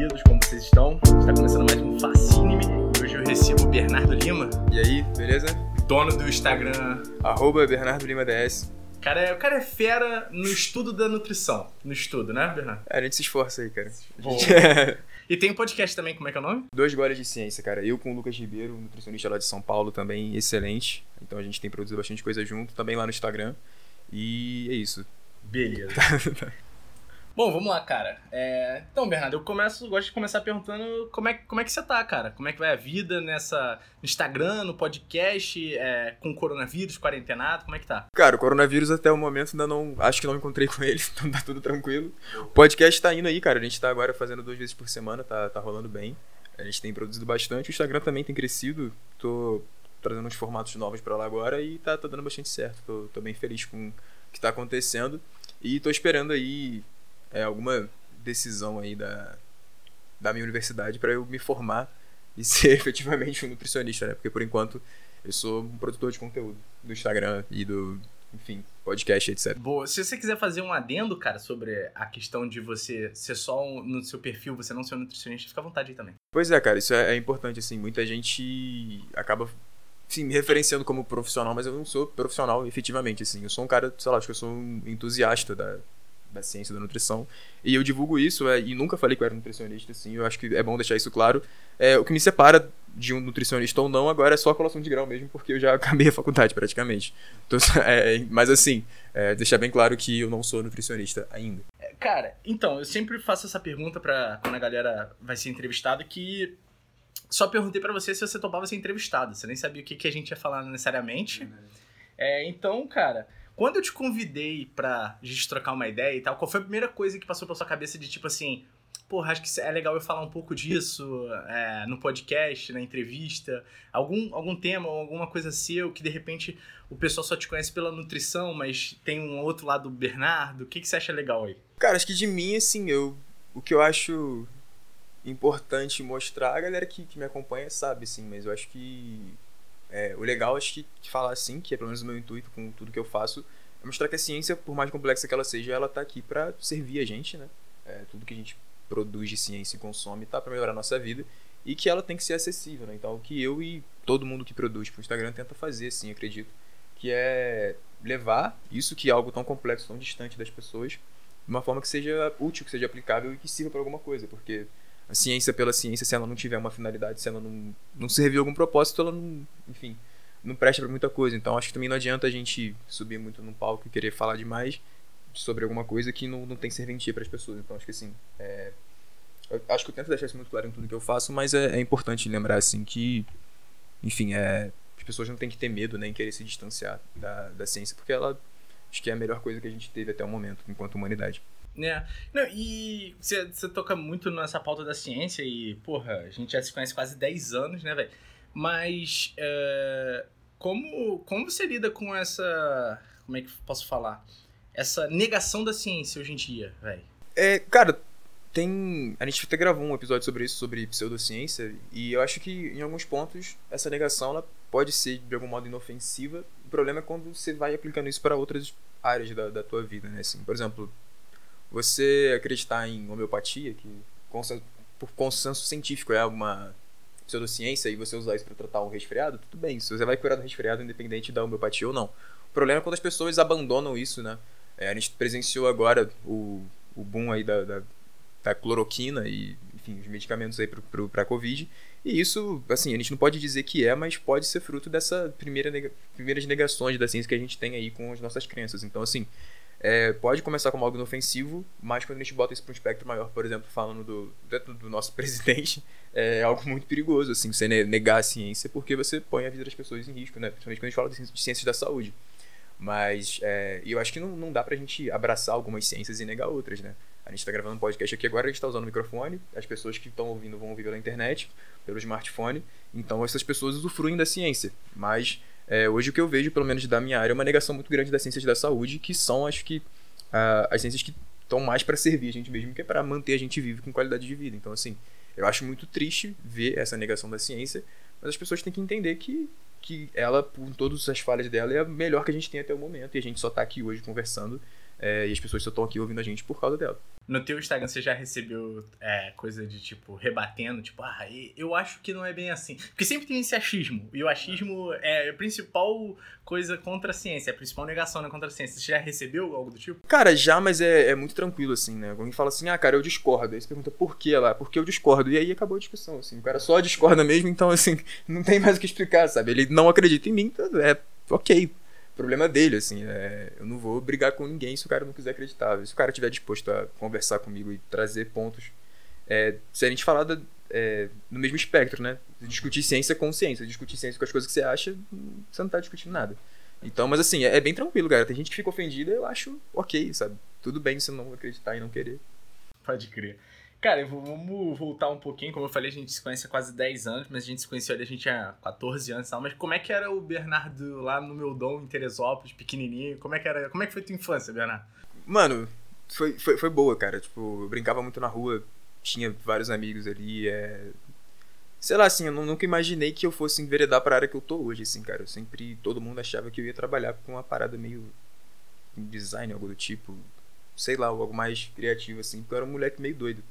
queridos, como vocês estão? Está começando mais um Fascine-me. Hoje eu recebo o Bernardo Lima, E aí, beleza? dono do Instagram. Arroba Bernardo Lima DS. Cara, é, o cara é fera no estudo da nutrição. No estudo, né, Bernardo? É, a gente se esforça aí, cara. Bom. E tem um podcast também, como é que é o nome? Dois goles de ciência, cara. Eu com o Lucas Ribeiro, nutricionista lá de São Paulo também, excelente. Então a gente tem produzido bastante coisa junto, também lá no Instagram. E é isso. Beleza. Bom, vamos lá, cara. É, Então, Bernardo, eu começo, gosto de começar perguntando como é, como é que você tá, cara? Como é que vai a vida nessa no Instagram, no podcast, é, com coronavírus, quarentenado, como é que tá? Cara, o coronavírus até o momento ainda não. Acho que não encontrei com ele, então tá tudo tranquilo. O podcast tá indo aí, cara. A gente tá agora fazendo duas vezes por semana, tá, tá rolando bem. A gente tem produzido bastante. O Instagram também tem crescido. Tô trazendo uns formatos novos pra lá agora e tá, tá dando bastante certo. Tô, tô bem feliz com o que tá acontecendo. E tô esperando aí é, alguma decisão aí da, da minha universidade pra eu me formar e ser efetivamente um nutricionista, né? Porque por enquanto eu sou um produtor de conteúdo do Instagram e do, enfim, podcast, etc. Boa. Se você quiser fazer um adendo, cara, sobre a questão de você ser só um- no seu perfil, você não ser um nutricionista, fica à vontade aí também. Pois é, cara, isso é, é importante, assim, muita gente acaba, sim, me referenciando como profissional, mas eu não sou profissional efetivamente, assim, eu sou um cara, sei lá, acho que eu sou um entusiasta da, da ciência da nutrição, e eu divulgo isso, é, e nunca falei que eu era nutricionista, assim, eu acho que é bom deixar isso claro, é, o que me separa de um nutricionista ou não agora é só a colação de grau mesmo, porque eu já acabei a faculdade praticamente, Então, é, mas assim, é, deixar bem claro que eu não sou nutricionista ainda. É, Cara, então, eu sempre faço essa pergunta pra quando a galera vai ser entrevistada, que só perguntei pra você se você topava ser entrevistado. Você nem sabia o que, que a gente ia falar necessariamente. É, então, cara, quando eu te convidei pra gente trocar uma ideia e tal, qual foi a primeira coisa que passou pela sua cabeça de tipo assim, porra, acho que é legal eu falar um pouco disso é, no podcast, na entrevista, algum, algum tema ou alguma coisa seu que de repente o pessoal só te conhece pela nutrição, mas tem um outro lado do Bernardo, o que, que você acha legal aí? Cara, acho que de mim, assim, eu. O que eu acho importante mostrar, a galera que, que me acompanha sabe, assim, mas eu acho que. é, o legal, acho que falar assim, que é pelo menos o meu intuito com tudo que eu faço, é mostrar que a ciência, por mais complexa que ela seja, ela tá aqui pra servir a gente, né? É, tudo que a gente produz de ciência e consome tá pra melhorar a nossa vida e que ela tem que ser acessível, né? Então, o que eu e todo mundo que produz pro Instagram tenta fazer, assim, acredito, que é levar isso que é algo tão complexo, tão distante das pessoas, de uma forma que seja útil, que seja aplicável e que sirva para alguma coisa, porque a ciência pela ciência, se ela não tiver uma finalidade, se ela não, não servir algum propósito, ela não, enfim, não presta para muita coisa. Então acho que também não adianta a gente subir muito num palco e querer falar demais sobre alguma coisa que não, não tem serventia para as pessoas. Então acho que assim, é, acho que eu tento deixar isso muito claro em tudo que eu faço, mas é, é importante lembrar assim que, enfim, é, as pessoas não têm que ter medo nem querer se distanciar da, da ciência, porque ela acho que é a melhor coisa que a gente teve até o momento enquanto humanidade. né? Não, e você toca muito nessa pauta da ciência e, porra, a gente já se conhece quase 10 anos, né, velho? Mas, é, como, como você lida com essa. Como é que posso falar? Essa negação da ciência hoje em dia, velho? É, cara, tem. A gente até gravou um episódio sobre isso, sobre pseudociência, e eu acho que em alguns pontos essa negação ela pode ser de algum modo inofensiva. O problema é quando você vai aplicando isso para outras áreas da, da tua vida, né? Assim, por exemplo, você acreditar em homeopatia, que por consenso científico é uma pseudociência, e você usar isso para tratar um resfriado, tudo bem. Se você vai curar do resfriado independente da homeopatia ou não. O problema é quando as pessoas abandonam isso, né? É, a gente presenciou agora o, o boom aí da, da, da cloroquina e, enfim, os medicamentos aí pro, pra Covid. E isso, assim, a gente não pode dizer que é, mas pode ser fruto dessa primeira nega, primeiras negações da ciência que a gente tem aí com as nossas crenças. Então, assim, é, pode começar como algo inofensivo, mas quando a gente bota isso para um espectro maior, por exemplo, falando do, dentro do nosso presidente, é algo muito perigoso, assim, você ne- negar a ciência, porque você põe a vida das pessoas em risco, né? Principalmente quando a gente fala de ciências- da saúde. Mas é, eu acho que não, não dá pra gente abraçar algumas ciências e negar outras, né? A gente tá gravando um podcast aqui agora, a gente tá usando o microfone, as pessoas que estão ouvindo vão ouvir pela internet, pelo smartphone, então essas pessoas usufruem da ciência. Mas é, hoje o que eu vejo, pelo menos da minha área, é uma negação muito grande das ciências da saúde, que são, acho que, ah, as ciências que estão mais pra servir a gente mesmo que é pra manter a gente vivo com qualidade de vida. Então, assim, eu acho muito triste ver essa negação da ciência, mas as pessoas têm que entender que, que ela, por todas as falhas dela, é a melhor que a gente tem até o momento, e a gente só tá aqui hoje conversando É, e as pessoas só estão aqui ouvindo a gente por causa dela. No teu Instagram você já recebeu é, coisa de tipo, rebatendo, tipo, ah, eu acho que não é bem assim. Porque sempre tem esse achismo. E o achismo é a principal coisa contra a ciência, é a principal negação né, contra a ciência. Você já recebeu algo do tipo? Cara, já, mas é, é muito tranquilo, assim, né? Alguém fala assim, ah, cara, eu discordo. Aí você pergunta por que lá? Porque eu discordo. E aí acabou a discussão, assim. O cara só discorda mesmo, então, assim, não tem mais o que explicar, sabe? Ele não acredita em mim, então é ok problema dele, assim. É, eu não vou brigar com ninguém se o cara não quiser acreditar. Se o cara estiver disposto a conversar comigo e trazer pontos. É, se a gente falar da, é, no mesmo espectro, né? Discutir ciência com ciência. Discutir ciência com as coisas que você acha, você não tá discutindo nada. Então, mas assim, é, é bem tranquilo, cara. Tem gente que fica ofendida, eu acho ok, sabe? Tudo bem se não acreditar e não querer. Pode crer. Cara, vamos voltar um pouquinho. Como eu falei, a gente se conhece há quase 10 anos, mas a gente se conheceu ali, a gente tinha 14 anos e tal. Mas como é que era o Bernardo lá no meu dom, em Teresópolis, pequenininho? Como é que era? Como é que foi tua infância, Bernardo? Mano, foi, foi, foi boa, cara. Tipo, eu brincava muito na rua, tinha vários amigos ali. É... Sei lá, assim, eu nunca imaginei que eu fosse enveredar pra área que eu tô hoje, assim, cara. Eu sempre, todo mundo achava que eu ia trabalhar com uma parada meio design, algo do tipo. Sei lá, algo mais criativo, assim, porque eu era um moleque meio doido.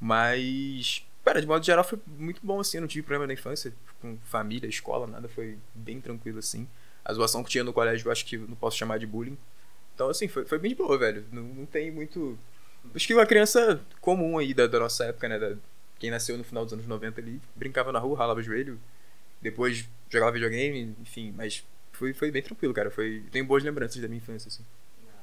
Mas, cara, de modo geral foi muito bom, assim. Eu não tive problema na infância, com família, escola, nada. Foi bem tranquilo, assim. A zoação que tinha no colégio, eu acho que não posso chamar de bullying. Então, assim, foi, foi bem de boa, velho. Não, não tem muito. Acho que uma criança comum aí da, da nossa época, né? Da, quem nasceu no final dos anos 90 ali, brincava na rua, ralava o joelho, depois jogava videogame, enfim, mas foi, foi bem tranquilo, cara. Foi, tenho boas lembranças da minha infância, assim.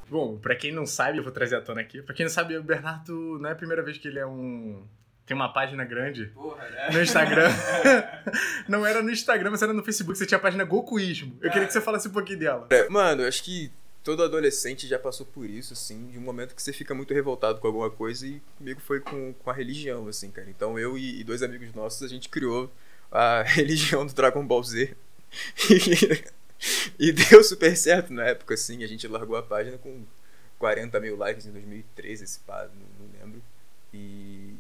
Bom, pra quem não sabe, eu vou trazer a tona aqui. Pra quem não sabe, o Bernardo não é a primeira vez que ele é um. Tem uma página grande Porra, né? no Instagram. não era no Instagram, mas era no Facebook. Você tinha a página Gokuísmo. Eu queria que você falasse um pouquinho dela. É, mano, acho que todo adolescente já passou por isso, assim, de um momento que você fica muito revoltado com alguma coisa e comigo foi com, com a religião, assim, cara. Então eu e, e dois amigos nossos, a gente criou a religião do Dragon Ball Z. e deu super certo na época, assim. A gente largou a página com 40 mil likes em 2013, esse pá, não, não, lembro. E,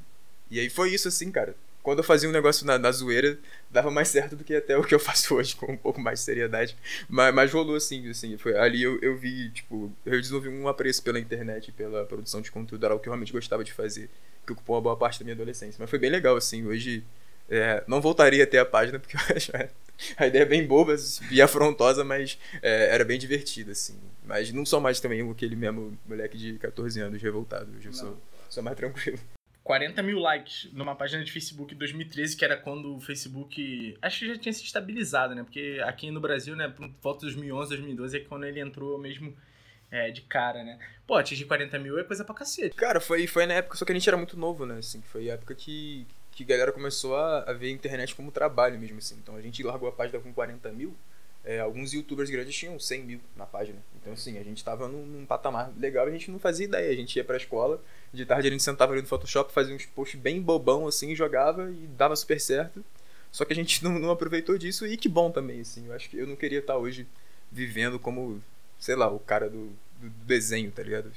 e aí foi isso, assim, cara. Quando eu fazia um negócio na, na zoeira, dava mais certo do que até o que eu faço hoje, com um pouco mais de seriedade. Mas, mas rolou assim, assim. Foi, ali eu, eu vi, tipo, eu desenvolvi um apreço pela internet, pela produção de conteúdo, era algo que eu realmente gostava de fazer, que ocupou uma boa parte da minha adolescência. Mas foi bem legal, assim. Hoje, é, não voltaria a ter a página, porque eu acho a ideia é bem boba e afrontosa, mas é, era bem divertida, assim. Mas não sou mais também aquele mesmo moleque de 14 anos revoltado. Hoje eu sou, sou mais tranquilo. 40 mil likes numa página de Facebook em 2013, que era quando o Facebook. Acho que já tinha se estabilizado, né? Porque aqui no Brasil, né, por volta de 2011, 2012 é quando ele entrou mesmo é, de cara, né? Pô, atingir 40 mil é coisa pra cacete. Cara, foi, foi na época, só que a gente era muito novo, né? Assim, foi a época que, que a galera começou a, a ver a internet como trabalho mesmo, assim. Então a gente largou a página com 40 mil. É, alguns youtubers grandes tinham 100 mil na página. Então, assim, a gente tava num, num patamar legal e a gente não fazia ideia. A gente ia pra escola, de tarde a gente sentava ali no Photoshop, fazia uns posts bem bobão, assim, jogava e dava super certo. Só que a gente não, não aproveitou disso e que bom também, assim. Eu acho que eu não queria estar hoje vivendo como, sei lá, o cara do, do desenho, tá ligado?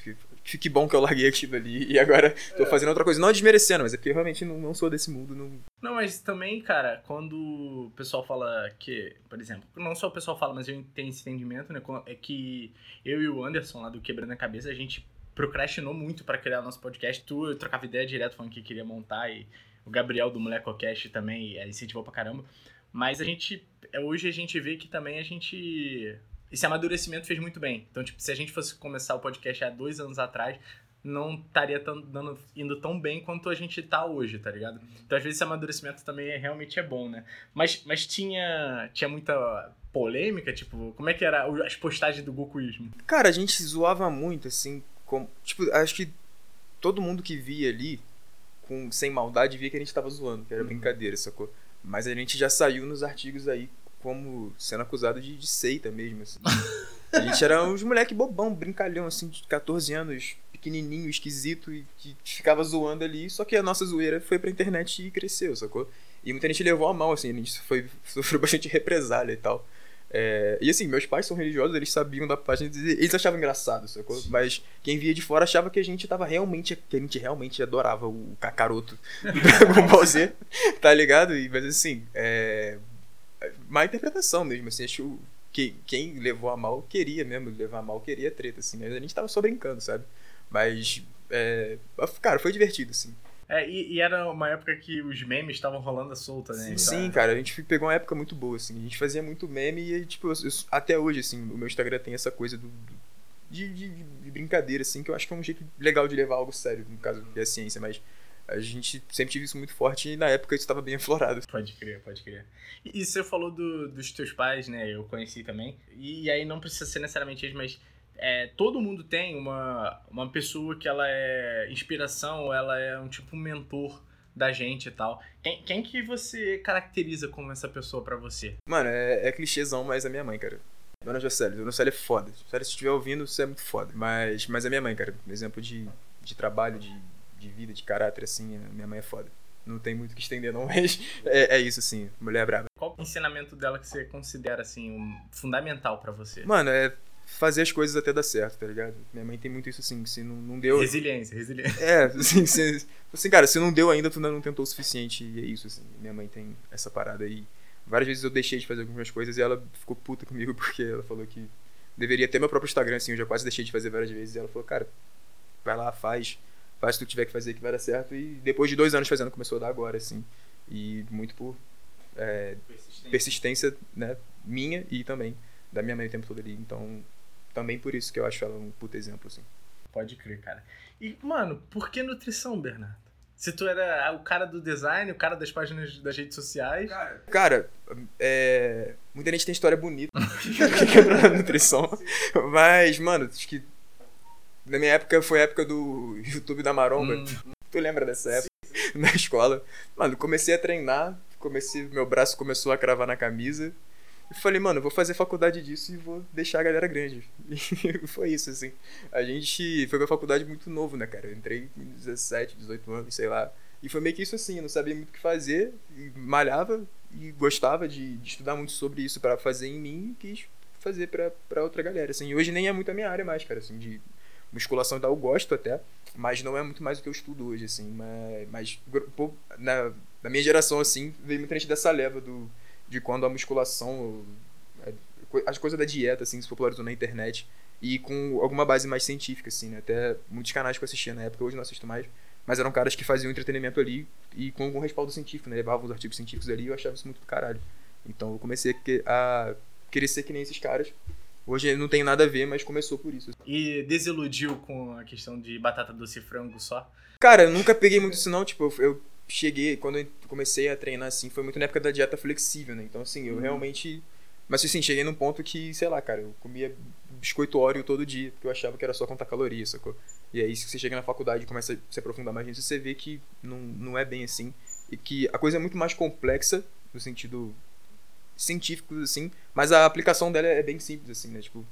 Que, bom que eu larguei aquilo ali e agora tô é. fazendo outra coisa. Não desmerecendo, mas é porque eu realmente não, não sou desse mundo. Não... não, mas também, cara, quando o pessoal fala que, por exemplo, não só o pessoal fala, mas eu tenho esse entendimento, né? É que eu e o Anderson lá do Quebrando a Cabeça, a gente procrastinou muito para criar nosso podcast. Tu eu trocava ideia direto falando que queria montar e o Gabriel do Molecocast também incentivou pra caramba. Mas a gente, hoje a gente vê que também a gente esse amadurecimento fez muito bem. Então, tipo, se a gente fosse começar o podcast há dois anos atrás, não estaria tão, dando, indo tão bem quanto a gente tá hoje, tá ligado? Então, às vezes, esse amadurecimento também é, realmente é bom, né? Mas, mas tinha, tinha muita polêmica, tipo, como é que era as postagens do Gokuísmo? Cara, a gente zoava muito, assim, com, tipo, acho que todo mundo que via ali, com, sem maldade, via que a gente tava zoando, que era uhum. brincadeira, sacou? Mas a gente já saiu nos artigos aí como sendo acusado de, de seita mesmo, assim. A gente era uns moleque bobão, brincalhão, assim, de 14 anos, pequenininho, esquisito, e que ficava zoando ali, só que a nossa zoeira foi pra internet e cresceu, sacou? E muita gente levou a mal, assim, a gente foi, sofreu bastante represália e tal. É, e assim, meus pais são religiosos, eles sabiam da página, eles achavam engraçado, sacou? Mas quem via de fora achava que a gente tava realmente, que a gente realmente adorava o Kakaroto do Dragon Ball Z, tá ligado? E, mas assim, é, má interpretação mesmo, assim, acho quem, quem levou a mal queria mesmo levar a mal, queria treta, assim. Mas a gente tava só brincando, sabe? Mas, é, cara, foi divertido, assim. É, e, e, era uma época que os memes estavam rolando a solta, né? Sim, então, sim, cara, a gente pegou uma época muito boa, assim. A gente fazia muito meme e, tipo, eu, até hoje, assim, o meu Instagram tem essa coisa do, do de, de, de, brincadeira, assim, que eu acho que é um jeito legal de levar algo sério, no caso que é a ciência, mas a gente sempre tive isso muito forte e na época isso estava bem aflorado. Pode crer, pode crer. E, e você falou do, dos teus pais, né? Eu conheci também. E, e aí não precisa ser necessariamente eles, mas é, todo mundo tem uma, uma pessoa que ela é inspiração, ela é um tipo mentor da gente e tal. Quem, quem que você caracteriza como essa pessoa para você? Mano, é, é clichêzão, mas é minha mãe, cara. Dona Jocely. Dona Jocely é foda. Jocely, se estiver ouvindo, você é muito foda. Mas, mas é minha mãe, cara. Exemplo de, de trabalho, de, de vida, de caráter, assim, minha mãe é foda. Não tem muito que estender, não, mas é, é isso, assim. Mulher é braba. Qual o ensinamento dela que você considera, assim, um, fundamental para você? Mano, é fazer as coisas até dar certo, tá ligado? Minha mãe tem muito isso assim, se não, não deu. Resiliência, resiliência. É, assim, se, assim, cara, se não deu ainda, tu ainda não tentou o suficiente, e é isso, assim. Minha mãe tem essa parada aí. Várias vezes eu deixei de fazer algumas coisas e ela ficou puta comigo porque ela falou que deveria ter meu próprio Instagram, assim, eu já quase deixei de fazer várias vezes. E ela falou, cara, vai lá, faz faz o que tu tiver que fazer que vai dar certo. E depois de dois anos fazendo, começou a dar agora, assim. E muito por é, persistência. persistência, né, minha e também da minha mãe o tempo todo ali. Então, também por isso que eu acho ela um puto exemplo, assim. Pode crer, cara. E, mano, por que nutrição, Bernardo? Se tu era o cara do design, o cara das páginas das redes sociais. Cara, cara é... muita gente tem história bonita na nutrição. Mas, mano, acho que na minha época foi a época do YouTube da Maromba. Hum. Tu lembra dessa época? Sim. Na escola. Mano, comecei a treinar, comecei, meu braço começou a cravar na camisa. E falei, mano, vou fazer faculdade disso e vou deixar a galera grande. E foi isso, assim. A gente foi pra faculdade muito novo, né, cara? Eu entrei com 17, 18 anos, sei lá. E foi meio que isso assim, eu não sabia muito o que fazer, e malhava e gostava de, de estudar muito sobre isso para fazer em mim e quis fazer pra, pra outra galera, assim. E hoje nem é muito a minha área mais, cara, assim, de musculação e tal, eu gosto até, mas não é muito mais o que eu estudo hoje, assim. Mas, mas na, na minha geração, assim, veio muita gente dessa leva do, de quando a musculação, é, as coisas da dieta, assim, se popularizou na internet e com alguma base mais científica, assim, né? Até muitos canais que eu assistia na época, hoje não assisto mais, mas eram caras que faziam entretenimento ali e com algum respaldo científico, né? Levavam os artigos científicos ali e eu achava isso muito do caralho. Então eu comecei a, a querer ser que nem esses caras Hoje não tem nada a ver, mas começou por isso. E desiludiu com a questão de batata doce e frango só? Cara, eu nunca peguei muito isso não, tipo, eu cheguei, quando eu comecei a treinar assim, foi muito na época da dieta flexível, né? Então assim, eu uhum. realmente mas assim, cheguei num ponto que, sei lá, cara, eu comia biscoito óleo todo dia, porque eu achava que era só contar calorias, sacou? E aí, se você chega na faculdade e começa a se aprofundar mais nisso, você vê que não, não é bem assim. E que a coisa é muito mais complexa, no sentido científicos, assim, mas a aplicação dela é bem simples, assim, né? Tipo,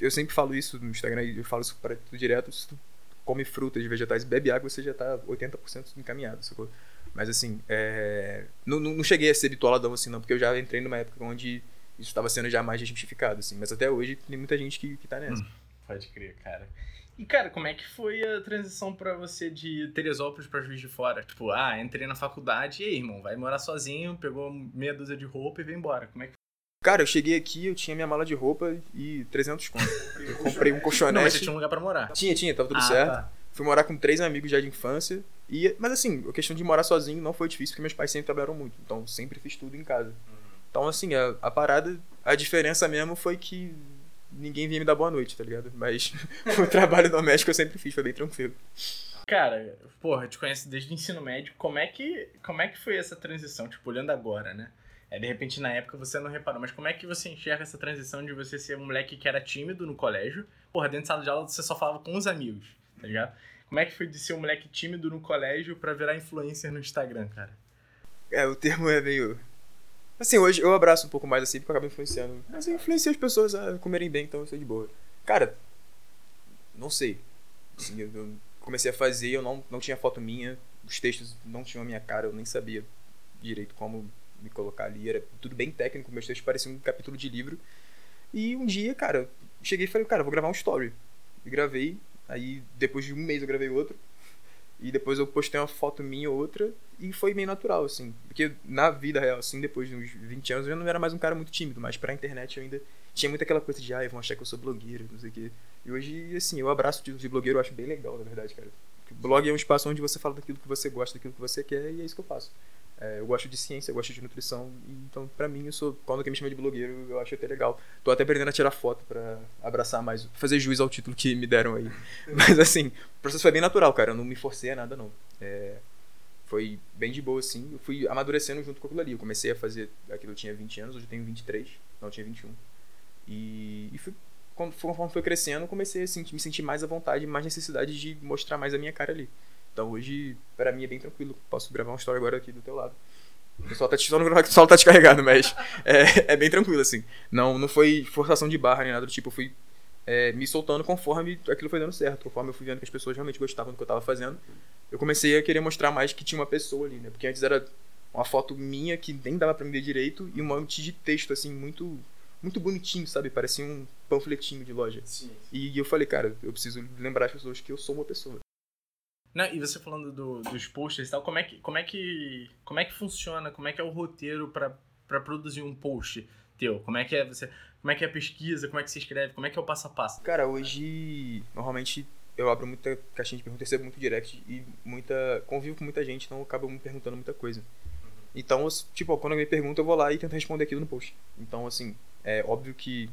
eu sempre falo isso no Instagram eu falo isso para tudo direto. Se tu come frutas vegetais bebe água, você já tá 80% encaminhado, sacou? Mas assim, é... não, não cheguei a ser bitoladão assim, não, porque eu já entrei numa época onde isso estava sendo já mais justificado, assim. Mas até hoje tem muita gente que, que tá nessa. Hum, pode crer, cara. E, cara, como é que foi a transição para você de Teresópolis para Juiz de Fora? Tipo, ah, entrei na faculdade e aí, irmão, vai morar sozinho, pegou meia dúzia de roupa e veio embora. Como é que Cara, eu cheguei aqui, eu tinha minha mala de roupa e 300 contos. Eu comprei um colchonete. Não, mas você tinha um lugar pra morar. Tinha, tinha, tava tudo ah, certo. Tá. Fui morar com três amigos já de infância. E, mas assim, a questão de morar sozinho não foi difícil, porque meus pais sempre trabalharam muito. Então, sempre fiz tudo em casa. Uhum. Então, assim, a, a parada, a diferença mesmo foi que ninguém vinha me dar boa noite, tá ligado? Mas o trabalho doméstico eu sempre fiz, foi bem tranquilo. Cara, porra, eu te conheço desde o ensino médio. Como é que, como é que foi essa transição? Tipo, olhando agora, né? É, de repente, na época, você não reparou. Mas como é que você enxerga essa transição de você ser um moleque que era tímido no colégio? Porra, dentro de sala de aula você só falava com os amigos, tá ligado? Como é que foi de ser um moleque tímido no colégio para virar influencer no Instagram, cara? É, o termo é meio Assim, hoje eu abraço um pouco mais assim, porque eu acabo influenciando. Mas eu influencio as pessoas a comerem bem, então eu sou de boa. Cara, não sei. Assim, eu, eu comecei a fazer, eu não, não tinha foto minha, os textos não tinham a minha cara, eu nem sabia direito como me colocar ali. Era tudo bem técnico, meus textos pareciam um capítulo de livro. E um dia, cara, cheguei e falei, cara, vou gravar um story. E gravei, aí depois de um mês eu gravei outro. E depois eu postei uma foto minha ou outra e foi meio natural, assim. Porque na vida real, assim, depois de uns 20 anos, eu não era mais um cara muito tímido, mas pra internet eu ainda tinha muito aquela coisa de, ah, vão achar que eu sou blogueiro, não sei o quê. E hoje, assim, eu abraço de blogueiro, eu acho bem legal, na verdade, cara. Porque blog é um espaço onde você fala daquilo que você gosta, daquilo que você quer, e é isso que eu faço. É, eu gosto de ciência, eu gosto de nutrição, e, então, pra mim, eu sou, quando alguém me chama de blogueiro, eu acho até legal. Tô até aprendendo a tirar foto pra abraçar mais, fazer juiz ao título que me deram aí. Mas, assim, o processo foi bem natural, cara, eu não me forcei a nada, não. É, foi bem de boa, assim. Eu fui amadurecendo junto com aquilo ali. Eu comecei a fazer aquilo, eu tinha 20 anos, hoje eu tenho 23. Não, eu tinha 21. E, e fui, conforme foi crescendo, comecei a sentir, me sentir mais à vontade, mais necessidade de mostrar mais a minha cara ali. Então hoje, para mim, é bem tranquilo. Posso gravar uma história agora aqui do teu lado. O pessoal tá, só no, o pessoal tá descarregado, mas é, é bem tranquilo, assim. Não, não foi forçação de barra nem nada do tipo. Eu fui é, me soltando conforme aquilo foi dando certo. Conforme eu fui vendo que as pessoas realmente gostavam do que eu tava fazendo eu comecei a querer mostrar mais que tinha uma pessoa ali, né? Porque antes era uma foto minha que nem dava pra me ver direito e um monte de texto, assim, muito muito bonitinho, sabe? Parecia um panfletinho de loja. Sim. E eu falei, cara, eu preciso lembrar as pessoas que eu sou uma pessoa. Não, e você falando do, dos posters e tal, como é que como é que como é que funciona? Como é que é o roteiro para produzir um post teu? Como é que é você como é que é a pesquisa? Como é que se escreve? Como é que é o passo a passo? Cara, hoje normalmente eu abro muita caixinha de perguntas, recebo muito direct e muita. convivo com muita gente, então eu acabo me perguntando muita coisa. Então, tipo, quando alguém me pergunta, eu vou lá e tento responder aquilo no post. Então, assim, é óbvio que.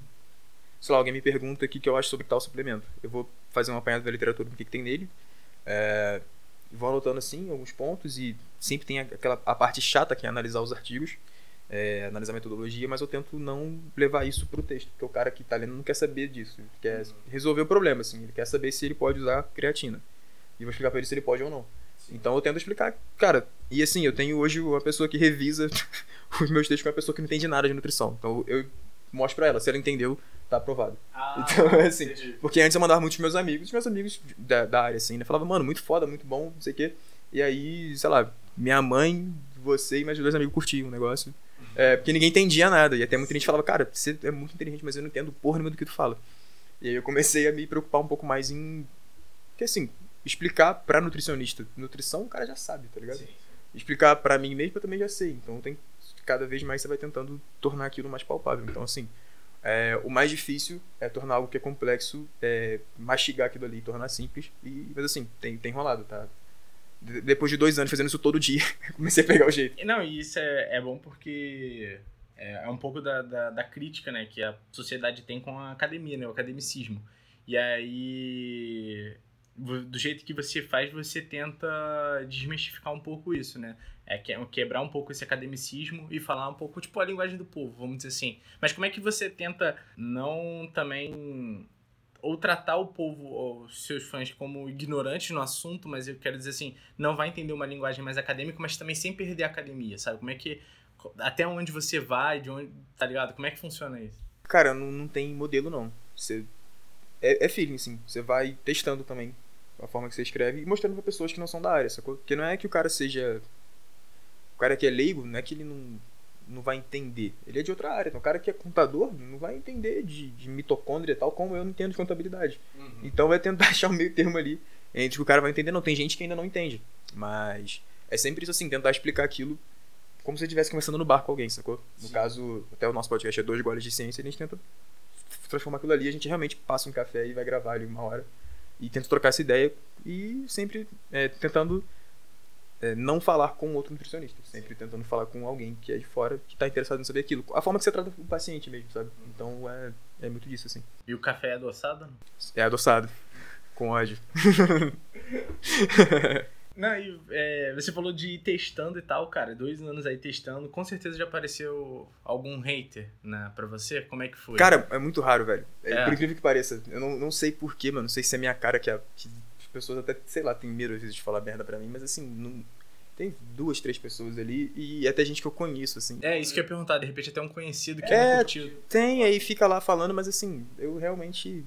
Sei lá, alguém me pergunta o que, que eu acho sobre tal suplemento. Eu vou fazer uma apanhada da literatura do que, que tem nele. É, vou anotando, assim, alguns pontos e sempre tem aquela a parte chata que é analisar os artigos é, analisar metodologia, mas eu tento não levar isso para o texto, porque o cara que está lendo não quer saber disso, ele quer resolver o problema, assim, ele quer saber se ele pode usar creatina. E vou explicar para ele se ele pode ou não. Então eu tento explicar, cara, e assim, eu tenho hoje uma pessoa que revisa os meus textos com uma pessoa que não entende nada de nutrição. Então eu mostro para ela, se ela entendeu, tá aprovado. Ah, então, assim, entendi. porque antes eu mandava muitos meus amigos, meus amigos da, da área, assim, né? Falava, mano, muito foda, muito bom, não sei o quê. E aí, sei lá, minha mãe, você e meus dois amigos curtiam o negócio. É, porque ninguém entendia nada. E até muita gente falava, cara, você é muito inteligente, mas eu não entendo porra nenhuma do que tu fala. E aí eu comecei a me preocupar um pouco mais em. Que assim, explicar pra nutricionista. Nutrição o cara já sabe, tá ligado? Sim. Explicar pra mim mesmo eu também já sei. Então tem cada vez mais você vai tentando tornar aquilo mais palpável. Então, assim, é, o mais difícil é tornar algo que é complexo, é, mastigar aquilo ali, tornar simples. E, mas assim, tem, tem rolado, tá? depois de dois anos fazendo isso todo dia, comecei a pegar o jeito. Não, e isso é, é bom porque é, é um pouco da, da, da, crítica, né, que a sociedade tem com a academia, né, o academicismo. E aí, do jeito que você faz, você tenta desmistificar um pouco isso, né? É quebrar um pouco esse academicismo e falar um pouco, tipo, a linguagem do povo, vamos dizer assim. Mas como é que você tenta não também ou tratar o povo, ou seus fãs, como ignorantes no assunto, mas eu quero dizer assim, não vai entender uma linguagem mais acadêmica, mas também sem perder a academia, sabe? Como é que. Até onde você vai, de onde. Tá ligado? Como é que funciona isso? Cara, não, não tem modelo não. Você. É, é feeling, sim. Você vai testando também a forma que você escreve e mostrando para pessoas que não são da área, sacou? Porque não é que o cara seja. O cara que é leigo, não é que ele não não vai entender. Ele é de outra área. Então, o cara que é contador não vai entender de, de mitocôndria e tal, como eu não entendo de contabilidade. Uhum. Então, vai tentar achar um meio termo ali entre que o cara vai entender. Não, tem gente que ainda não entende. Mas é sempre isso assim, tentar explicar aquilo como se você estivesse conversando no bar com alguém, sacou? No Sim. caso, até o nosso podcast é dois goles de ciência, a gente tenta transformar aquilo ali, a gente realmente passa um café e vai gravar ali uma hora. E tenta trocar essa ideia e sempre é, tentando é, não falar com outro nutricionista, sempre tentando falar com alguém que é de fora, que está interessado em saber aquilo. A forma que você trata o paciente mesmo, sabe? Então é, é muito disso, assim. E o café é adoçado? É adoçado, com ódio. Não, e, é, você falou de ir testando e tal, cara. Dois anos aí testando. Com certeza já apareceu algum hater né, pra você? Como é que foi? Cara, é muito raro, velho. É, é. Por incrível que pareça. Eu não, não sei porquê, mano. Não sei se é minha cara que, é, que as pessoas até, sei lá, tem medo às vezes de falar merda pra mim. Mas assim, não, tem duas, três pessoas ali e até gente que eu conheço, assim. É, isso que eu ia perguntar, de repente até um conhecido que é, é curtido. Tem, aí fica lá falando, mas assim, eu realmente.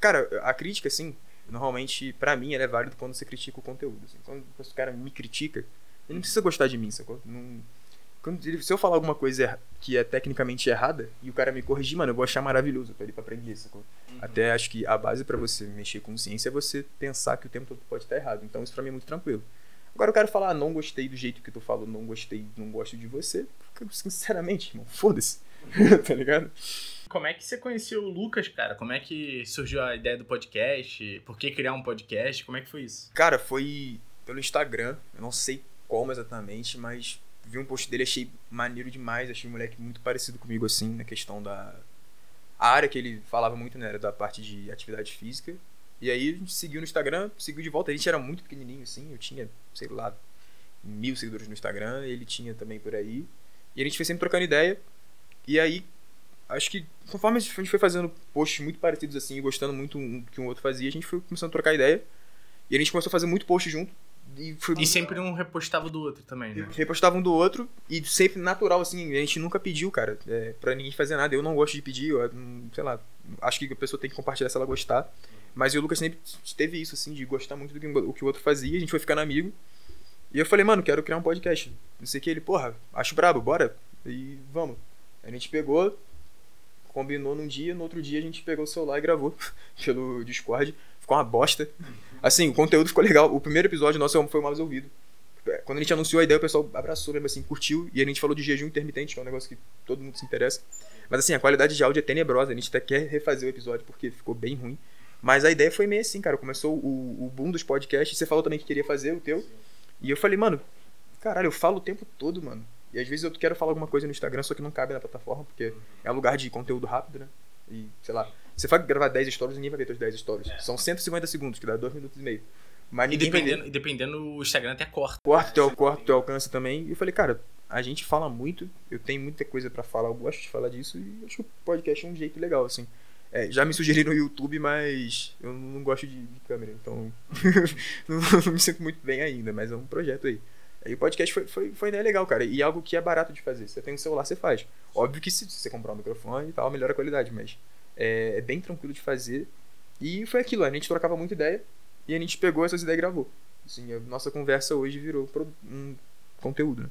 Cara, a crítica, assim, normalmente, para mim, ela é válida quando você critica o conteúdo. Assim. Quando o cara me critica, ele não precisa gostar de mim, sacou? Não... Quando ele, se eu falar alguma coisa que é tecnicamente errada e o cara me corrigir, mano, eu vou achar maravilhoso pra ele pra aprender, sacou? Uhum. Até acho que a base para você mexer com ciência é você pensar que o tempo todo pode estar errado. Então isso pra mim é muito tranquilo. Agora eu quero falar, ah, não gostei do jeito que tu falou, não gostei, não gosto de você. Porque, sinceramente, irmão, foda-se. tá ligado? Como é que você conheceu o Lucas, cara? Como é que surgiu a ideia do podcast? Por que criar um podcast? Como é que foi isso? Cara, foi pelo Instagram. Eu não sei como exatamente, mas vi um post dele, achei maneiro demais. Achei um moleque muito parecido comigo, assim, na questão da. A área que ele falava muito, né? Era da parte de atividade física. E aí a gente seguiu no Instagram, seguiu de volta. A gente era muito pequenininho, assim. Eu tinha, sei lá, mil seguidores no Instagram. Ele tinha também por aí. E a gente foi sempre trocando ideia. E aí, acho que conforme a gente foi fazendo posts muito parecidos assim, e gostando muito um que um outro fazia, a gente foi começando a trocar ideia. E a gente começou a fazer muito post junto. E, foi e sempre um repostava do outro também, né? Repostava um do outro e sempre natural, assim. A gente nunca pediu, cara, é, pra ninguém fazer nada. Eu não gosto de pedir, eu, sei lá, acho que a pessoa tem que compartilhar se ela gostar. Mas o Lucas sempre teve isso, assim, de gostar muito do que o, que o outro fazia. A gente foi ficando amigo. E eu falei, mano, quero criar um podcast. Não sei o que. Ele, porra, acho brabo, bora. E vamos. A gente pegou, combinou num dia, no outro dia a gente pegou o celular e gravou pelo Discord. Ficou uma bosta. Assim, o conteúdo ficou legal. O primeiro episódio nosso foi o mais ouvido. É, quando a gente anunciou a ideia, o pessoal abraçou mesmo assim, curtiu. E a gente falou de jejum intermitente, que é um negócio que todo mundo se interessa. Mas assim, a qualidade de áudio é tenebrosa. A gente até quer refazer o episódio porque ficou bem ruim. Mas a ideia foi meio assim, cara. Começou o, o boom dos podcasts. Você falou também que queria fazer o teu. E eu falei, mano, caralho, eu falo o tempo todo, mano. E às vezes eu quero falar alguma coisa no Instagram, só que não cabe na plataforma, porque é um lugar de conteúdo rápido, né? E, sei lá, você vai gravar 10 stories, ninguém vai ver teus 10 stories. É. São 150 segundos, que dá 2 minutos e meio. Mas e dependendo, e dependendo, o Instagram até corta. Corta, teu, corta teu alcance também. E eu falei, cara, a gente fala muito, eu tenho muita coisa para falar, eu gosto de falar disso e acho que o podcast é um jeito legal, assim. É, já me sugeri no YouTube, mas eu não gosto de, de câmera, então não, não, me sinto muito bem ainda, mas é um projeto aí. Aí o podcast foi, foi, foi ideia legal, cara. E algo que é barato de fazer. Você tem um celular, você faz. Óbvio que se você comprar um microfone e tal, melhora a qualidade, mas é, é, bem tranquilo de fazer. E foi aquilo, a gente trocava muita ideia e a gente pegou essas ideias e gravou. Assim, a nossa conversa hoje virou um conteúdo, né?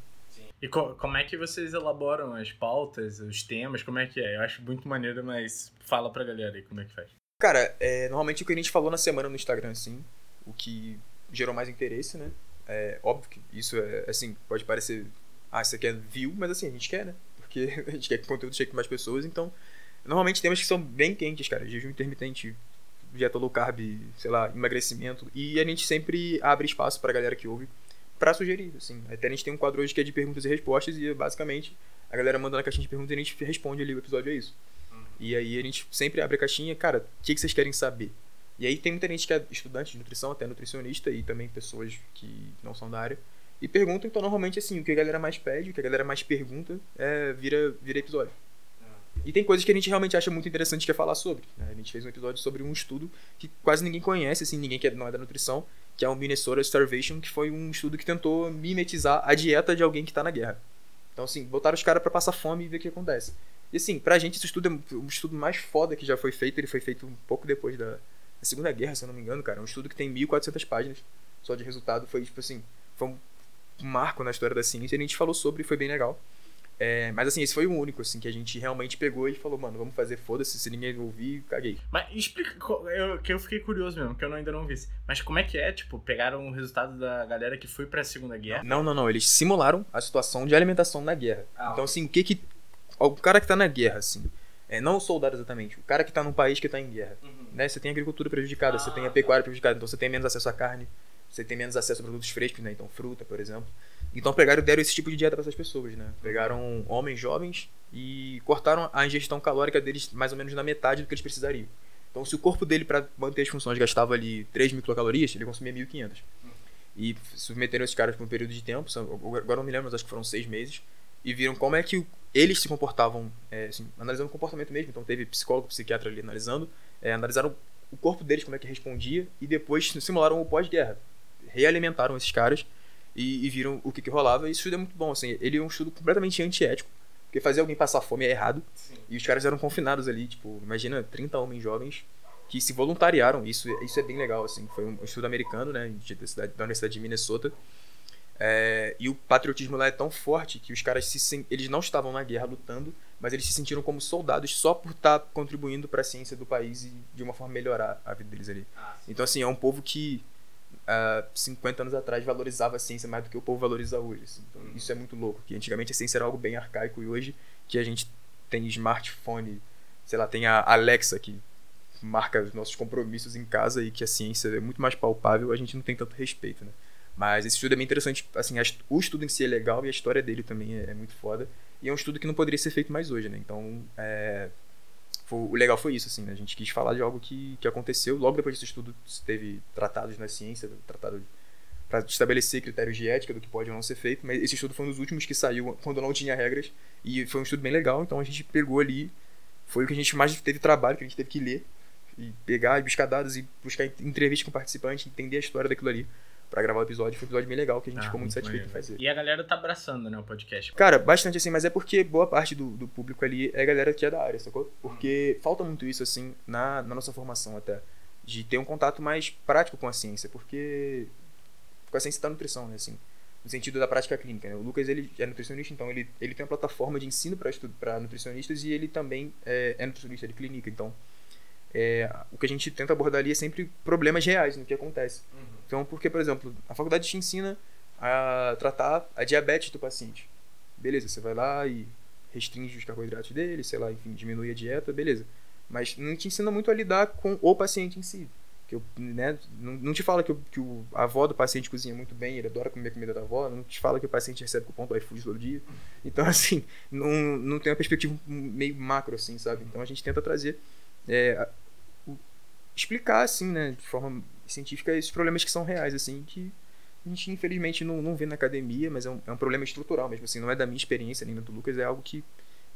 E co como é que vocês elaboram as pautas, os temas? Como é que é? Eu acho muito maneiro, mas fala pra galera aí como é que faz. Cara, é, normalmente o que a gente falou na semana no Instagram, assim, o que gerou mais interesse, né? É óbvio que isso é, assim, pode parecer, ah, isso aqui é view, mas assim, a gente quer, né? Porque a gente quer que o conteúdo chegue com mais pessoas, então, normalmente temas que são bem quentes, cara. Jejum intermitente, dieta low carb, sei lá, emagrecimento. E a gente sempre abre espaço pra galera que ouve para sugerir, assim. Até a gente tem um quadro hoje que é de perguntas e respostas e basicamente a galera manda na caixinha de perguntas e a gente responde ali o episódio é isso. Uhum. E aí a gente sempre abre a caixinha, cara, o que, que vocês querem saber? E aí tem muita gente que é estudante de nutrição, até nutricionista e também pessoas que não são da área. E perguntam, então normalmente assim, o que a galera mais pede, o que a galera mais pergunta, é, vira, vira episódio. É. E tem coisas que a gente realmente acha muito interessante que é falar sobre. Né? A gente fez um episódio sobre um estudo que quase ninguém conhece, assim, ninguém que é, não é da nutrição, que é o Minnesota Starvation, que foi um estudo que tentou mimetizar a dieta de alguém que está na guerra. Então, assim, botaram os caras para passar fome e ver o que acontece. E, assim, pra gente esse estudo é um estudo mais foda que já foi feito. Ele foi feito um pouco depois da, da Segunda Guerra, se eu não me engano, cara. É um estudo que tem 1.400 páginas só de resultado. Foi, tipo assim, foi um marco na história da ciência. E a gente falou sobre foi bem legal. É, mas assim, esse foi o único, assim, que a gente realmente pegou e falou, mano, vamos fazer, foda-se, se ninguém ouvir, caguei. Mas explica, eu, que eu fiquei curioso mesmo, que eu ainda não vi. Mas como é que é, tipo, pegaram o resultado da galera que foi pra Segunda Guerra? Não, não, não, eles simularam a situação de alimentação na guerra. Ah, então, assim, o que que... O cara que tá na guerra, assim, é, não o soldado exatamente, o cara que tá num país que tá em guerra, uhum. né? Você tem a agricultura prejudicada, ah, você tem a pecuária prejudicada, então você tem menos acesso à carne, você tem menos acesso a produtos frescos, né? Então, fruta, por exemplo. Então pegaram deram esse tipo de dieta para essas pessoas, né? Pegaram homens jovens e cortaram a ingestão calórica deles mais ou menos na metade do que eles precisariam. Então se o corpo dele para manter as funções gastava ali 3 mil quilocalorias, ele consumia 1.500. E submeteram esses caras por um período de tempo, agora não me lembro, mas acho que foram seis meses, e viram como é que eles se comportavam, é, assim, analisando o comportamento mesmo. Então teve psicólogo, psiquiatra ali analisando, é, analisaram o corpo deles, como é que respondia, e depois simularam o pós-guerra. Realimentaram esses caras e, e viram o que, que rolava. E isso estudo é muito bom, assim. Ele é um estudo completamente antiético, porque fazer alguém passar fome é errado. Sim. E os caras eram confinados ali, tipo, imagina 30 homens jovens que se voluntariaram. Isso, isso é bem legal, assim. Foi um estudo americano, né, da Universidade de Minnesota. É, e o patriotismo lá é tão forte que os caras se, eles não estavam na guerra lutando, mas eles se sentiram como soldados só por estar tá contribuindo para a ciência do país e de uma forma melhorar a vida deles ali. Ah, então assim, é um povo que há 50 anos atrás valorizava a ciência mais do que o povo valoriza hoje. Assim. Então, uhum. Isso é muito louco. Que antigamente a ciência era algo bem arcaico e hoje que a gente tem smartphone, sei lá, tem a Alexa que marca os nossos compromissos em casa e que a ciência é muito mais palpável, a gente não tem tanto respeito, né? Mas esse estudo é bem interessante, assim, o estudo em si é legal e a história dele também é, é muito foda. E é um estudo que não poderia ser feito mais hoje, né? Então, é, foi, o legal foi isso, assim, né? A gente quis falar de algo que, que aconteceu. Logo depois desse estudo, teve tratados na ciência, tratado para estabelecer critérios de ética do que pode ou não ser feito. Mas esse estudo foi um dos últimos que saiu quando não tinha regras. E foi um estudo bem legal, então a gente pegou ali. Foi o que a gente mais teve trabalho, que a gente teve que ler. E pegar, buscar dados e buscar entrevista com o participante, entender a história daquilo ali para gravar o episódio. Foi um episódio bem legal que a gente ah, ficou muito satisfeito em fazer. E a galera tá abraçando, né, o podcast. Cara, bastante assim, mas é porque boa parte do, do público ali é a galera que é da área, sacou? Porque hum. falta muito isso, assim, na, na nossa formação até. De ter um contato mais prático com a ciência, porque com a ciência da nutrição, né, assim. No sentido da prática clínica, né? O Lucas, ele é nutricionista, então ele, ele tem uma plataforma de ensino para nutricionistas e ele também é, é nutricionista de clínica, então... É, o que a gente tenta abordar ali é sempre problemas reais no que acontece. Uhum. Então, porque, por exemplo, a faculdade te ensina a tratar a diabetes do paciente. Beleza, você vai lá e restringe os carboidratos dele, sei lá, enfim, diminui a dieta, beleza. Mas não te ensina muito a lidar com o paciente em si. Que eu, né, não, não te fala que, o, que o, a avó do paciente cozinha muito bem, ele adora comer a comida da avó, não te fala que o paciente recebe cupom do iFood todo dia. Então, assim, não, não tem uma perspectiva meio macro, assim, sabe? Então a gente tenta trazer, é, explicar, assim, né, de forma científica esses problemas que são reais, assim, que a gente infelizmente não, não vê na academia, mas é um, é um problema estrutural mesmo, assim, não é da minha experiência nem do Lucas, é algo que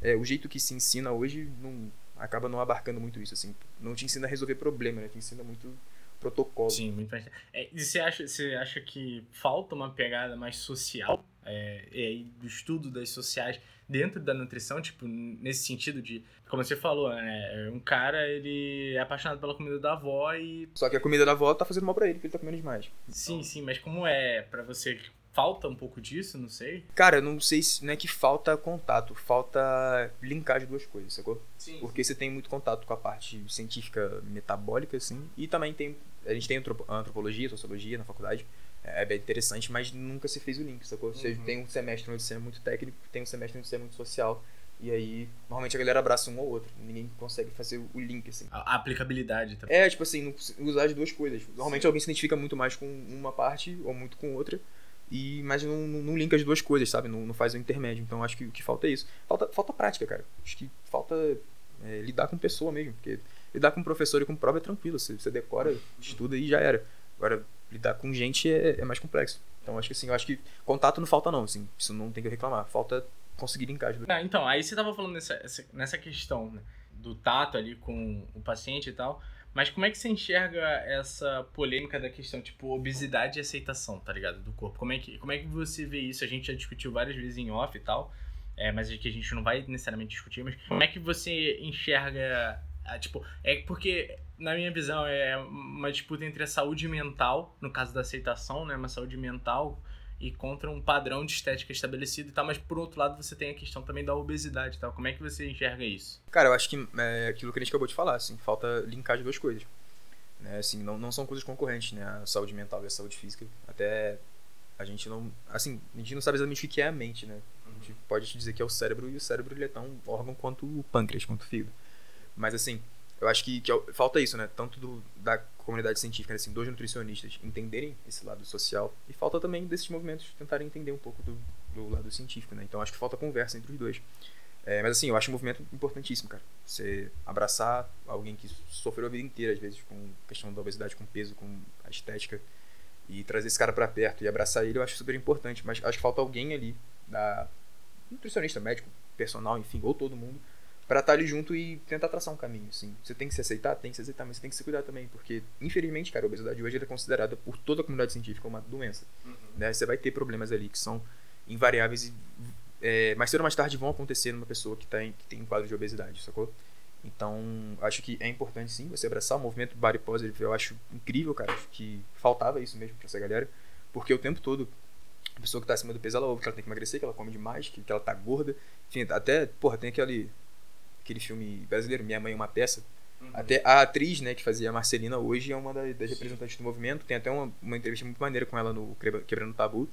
é, o jeito que se ensina hoje não acaba não abarcando muito isso, assim, não te ensina a resolver problema, né, te ensina muito protocolo. Sim, muito. É, e você acha, você acha que falta uma pegada mais social, é, e do estudo das sociais dentro da nutrição, tipo, nesse sentido de, como você falou, né? Um cara, ele é apaixonado pela comida da avó e. Só que a comida da avó tá fazendo mal pra ele, porque ele tá comendo demais. Sim, então... sim, mas como é para você falta um pouco disso, não sei. Cara, não sei se não é que falta contato, falta linkar as duas coisas, sacou? Sim. Porque você tem muito contato com a parte científica metabólica, assim, e também tem. A gente tem antropologia, sociologia na faculdade é bem interessante, mas nunca se fez o link, sacou? Você uhum. tem um semestre onde você é muito técnico, tem um semestre onde você é muito social. E aí, normalmente a galera abraça um ou outro. Ninguém consegue fazer o link, assim. A aplicabilidade também. É, tipo assim, usar as duas coisas. Normalmente Sim. alguém se identifica muito mais com uma parte ou muito com outra. E, mas não, não linka as duas coisas, sabe? Não, não faz o intermédio. Então acho que o que falta é isso. Falta, falta prática, cara. Acho que falta é, lidar com pessoa mesmo. Porque lidar com professor e com prova é tranquilo. Você, você decora, estuda e já era. Agora, lidar com gente é, é mais complexo. Então acho que assim, eu acho que contato não falta não, assim, isso não tem que reclamar. Falta conseguir encaixe. Ah, então, aí você tava falando nessa, nessa questão né, do tato ali com o paciente e tal. Mas como é que você enxerga essa polêmica da questão, tipo, obesidade e aceitação, tá ligado? Do corpo. Como é que, como é que você vê isso? A gente já discutiu várias vezes em off e tal, é, mas é que a gente não vai necessariamente discutir, mas como é que você enxerga é, tipo, é porque, na minha visão, é uma disputa entre a saúde mental, no caso da aceitação, né? Uma saúde mental e contra um padrão de estética estabelecido e tal, mas por outro lado você tem a questão também da obesidade e tal. Como é que você enxerga isso? Cara, eu acho que é aquilo que a gente acabou de falar, assim, falta linkar as duas coisas. Né? Assim, não, não são coisas concorrentes, né? A saúde mental e a saúde física. Até a gente não. Assim, a gente não sabe exatamente o que é a mente, né? A gente pode te dizer que é o cérebro e o cérebro ele é tão órgão quanto o pâncreas, quanto o fígado. Mas assim, eu acho que, que é falta isso, né? Tanto do, da comunidade científica, assim, dos nutricionistas entenderem esse lado social e falta também desses movimentos tentarem entender um pouco do, do lado científico, né? Então acho que falta conversa entre os dois. É, mas assim, eu acho um movimento importantíssimo, cara. Você abraçar alguém que sofreu a vida inteira, às vezes, com questão da obesidade, com peso, com a estética, e trazer esse cara para perto e abraçar ele, eu acho super importante. Mas acho que falta alguém ali, da nutricionista, médico, personal, enfim, ou todo mundo, para estar tá ali junto e tentar traçar um caminho, assim. Você tem que se aceitar? Tem que se aceitar, mas você tem que se cuidar também, porque, infelizmente, cara, a obesidade hoje é considerada por toda a comunidade científica uma doença. Uhum. Né? Você vai ter problemas ali que são invariáveis e é, mais cedo ou mais tarde vão acontecer numa pessoa que, tá em, que tem um quadro de obesidade, sacou? Então, acho que é importante sim você abraçar o movimento body positive. Eu acho incrível, cara, acho que faltava isso mesmo pra essa galera, porque o tempo todo a pessoa que tá acima do peso, ela ouve que ela tem que emagrecer, que ela come demais, que, que ela tá gorda. Enfim, até, porra, tem aquele aquele filme brasileiro, Minha Mãe é uma Peça. Uhum. Até a atriz, né, que fazia a Marcelina hoje é uma das, das representantes do movimento. Tem até uma, uma entrevista muito maneira com ela no Quebrando Tabu.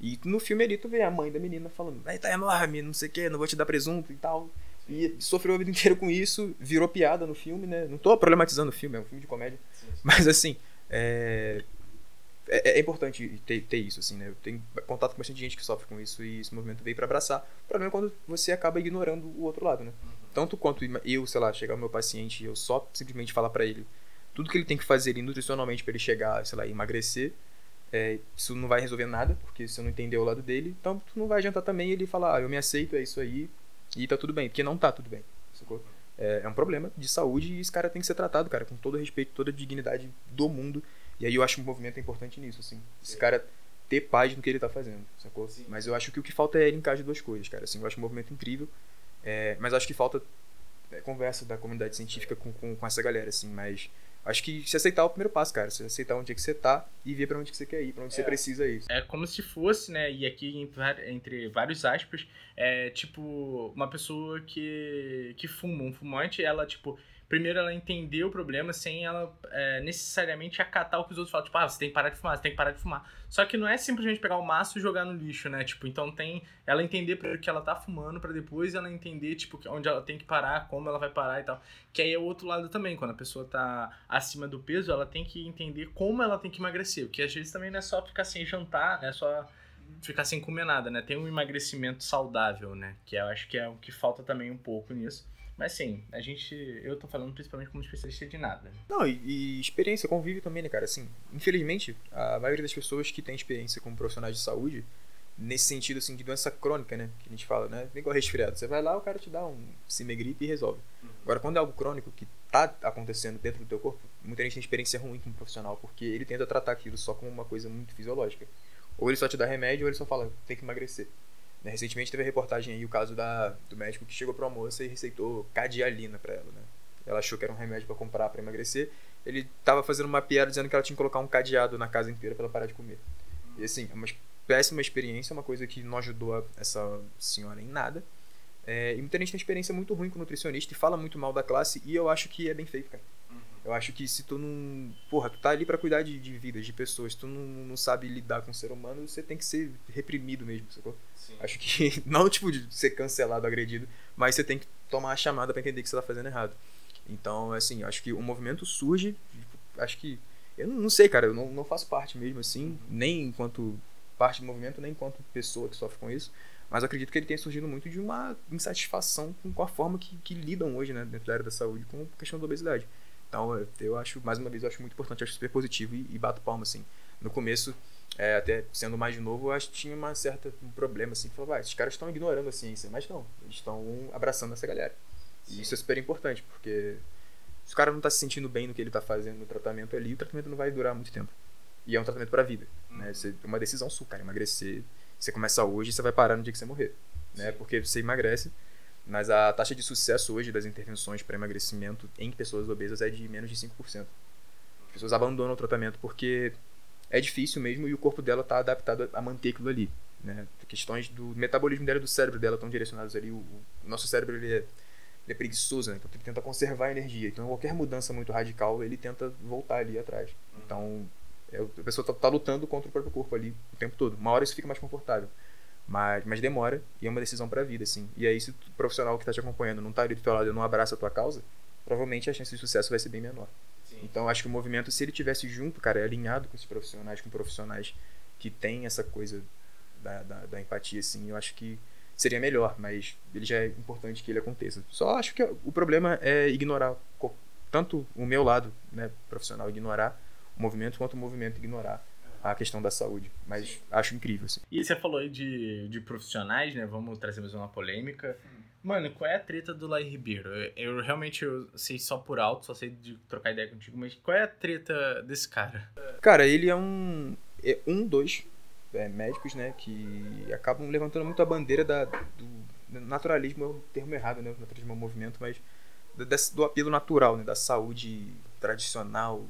E no filme ali tu vê a mãe da menina falando, vai tá enorme, não sei o que, não vou te dar presunto e tal. E sofreu a vida inteira com isso, virou piada no filme, né? Não tô problematizando o filme, é um filme de comédia. Sim, sim. Mas assim, é... é... É, importante ter, ter isso, assim, né? Eu tenho contato com bastante gente que sofre com isso e esse movimento veio para abraçar. O problema é quando você acaba ignorando o outro lado, né? Uhum. Tanto quanto eu, sei lá, chegar ao meu paciente e eu só simplesmente falar para ele tudo que ele tem que fazer ali nutricionalmente para ele chegar, sei lá, emagrecer, é, isso não vai resolver nada, porque você não entendeu o lado dele, então tu não vai adiantar também ele falar, ah, eu me aceito, é isso aí, e tá tudo bem, porque não tá tudo bem, sacou? É, é um problema de saúde e esse cara tem que ser tratado, cara, com todo respeito, toda a dignidade do mundo, e aí eu acho que o movimento é importante nisso, assim, esse cara ter paz no que ele tá fazendo, sacou? Sim. Mas eu acho que o que falta é ele encaixar duas coisas, cara, assim, eu acho um movimento incrível, é, mas acho que falta é, conversa da comunidade científica com, com, com essa galera, assim, mas Acho que se aceitar é o primeiro passo, cara. Se aceitar onde é que você tá e ver para onde que você quer ir, para onde é. você precisa ir. É como se fosse, né, e aqui entre vários aspas, é tipo uma pessoa que, que fuma, um fumante, ela, tipo, primeiro ela entender o problema sem ela é, necessariamente acatar o que os outros falam. Tipo, ah, você tem que parar de fumar, você tem que parar de fumar. Só que não é simplesmente pegar o maço e jogar no lixo, né? Tipo, então tem ela entender primeiro que ela tá fumando para depois ela entender, tipo, onde ela tem que parar, como ela vai parar e tal. Que aí é o outro lado também, quando a pessoa tá acima do peso, ela tem que entender como ela tem que emagrecer. O que às vezes também não é só ficar sem jantar, né? Só ficar sem comer nada, né? Tem um emagrecimento saudável, né? Que eu acho que é o que falta também um pouco nisso. Mas sim, a gente. Eu tô falando principalmente como especialista de nada. Não, e, e, experiência, convívio também, né, cara? Assim, infelizmente, a maioria das pessoas que tem experiência como profissionais de saúde, nesse sentido, assim, de doença crônica, né? Que a gente fala, né? Igual resfriado. Você vai lá, o cara te dá um cimegripe e resolve. Uhum. Agora, quando é algo crônico que tá acontecendo dentro do teu corpo, muita gente tem experiência ruim como profissional, porque ele tenta tratar aquilo só como uma coisa muito fisiológica. Ou ele só te dá remédio, ou ele só fala, tem que emagrecer. Né? Recentemente teve a reportagem aí, o caso da, do médico que chegou para uma moça e receitou cadialina para ela, né? Ela achou que era um remédio para comprar para emagrecer. Ele tava fazendo uma piada dizendo que ela tinha que colocar um cadeado na casa inteira para ela parar de comer. E assim, é uma péssima experiência, uma coisa que não ajudou essa senhora em nada. É, e muita gente tem experiência muito ruim com nutricionista e fala muito mal da classe, e eu acho que é bem feito, cara. Eu acho que se tu não. Porra, tu tá ali para cuidar de, de vidas, de pessoas, tu não, não sabe lidar com o ser humano, você tem que ser reprimido mesmo, sacou? Sim. Acho que. Não tipo de ser cancelado, agredido, mas você tem que tomar a chamada para entender que você tá fazendo errado. Então, assim, acho que o movimento surge. Acho que. Eu não sei, cara, eu não, não faço parte mesmo, assim, uhum. nem enquanto parte do movimento, nem enquanto pessoa que sofre com isso. Mas acredito que ele tenha surgido muito de uma insatisfação com a forma que, que lidam hoje, né, dentro da área da saúde, com a questão da obesidade. Então, eu acho, mais uma vez, eu acho muito importante, acho super positivo e, e bato palma, assim. No começo, é, até sendo mais de novo, eu acho que tinha uma certa um problema, assim. Falava, ah, esses caras estão ignorando a ciência. Mas não, eles estão abraçando essa galera. E isso é super importante, porque se o cara não está se sentindo bem no que ele está fazendo no tratamento ali, o tratamento não vai durar muito tempo. E é um tratamento para a vida. Né? Uhum. Você, é uma decisão sua, cara. Emagrecer, você começa hoje e você vai parar no dia que você morrer. Né? Porque você emagrece mas a taxa de sucesso hoje das intervenções para emagrecimento em pessoas obesas é de menos de 5%. As pessoas abandonam o tratamento porque é difícil mesmo e o corpo dela está adaptado a manter aquilo ali. Né? Questões do metabolismo dela e do cérebro dela estão direcionados ali. O, o nosso cérebro ele é, ele é preguiçoso, né? então ele tenta conservar a energia. Então qualquer mudança muito radical ele tenta voltar ali atrás. Então é, a pessoa está tá lutando contra o próprio corpo ali o tempo todo. Uma hora isso fica mais confortável. Mas, mas demora e é uma decisão para a vida, assim. E aí, se o profissional que está te acompanhando não está ali do teu lado e não abraça a tua causa, provavelmente a chance de sucesso vai ser bem menor. Sim. Então, acho que o movimento, se ele tivesse junto, cara, alinhado com esses profissionais, com profissionais que têm essa coisa da, da, da empatia, assim, eu acho que seria melhor, mas ele já é importante que ele aconteça. Só acho que o problema é ignorar tanto o meu lado, né, profissional, ignorar o movimento, quanto o movimento ignorar a questão da saúde. Mas Sim. acho incrível, assim. E você falou aí de, de profissionais, né? Vamos trazer mais uma polêmica. Mano, qual é a treta do Lai Ribeiro? Eu, eu, realmente eu sei só por alto, só sei de trocar ideia contigo, mas qual é a treta desse cara? Cara, ele é um. É um, dois é, médicos, né? Que acabam levantando muito a bandeira da, do. Naturalismo é o termo errado, né? Naturalismo é um movimento, mas do, do apelo natural, né? Da saúde tradicional,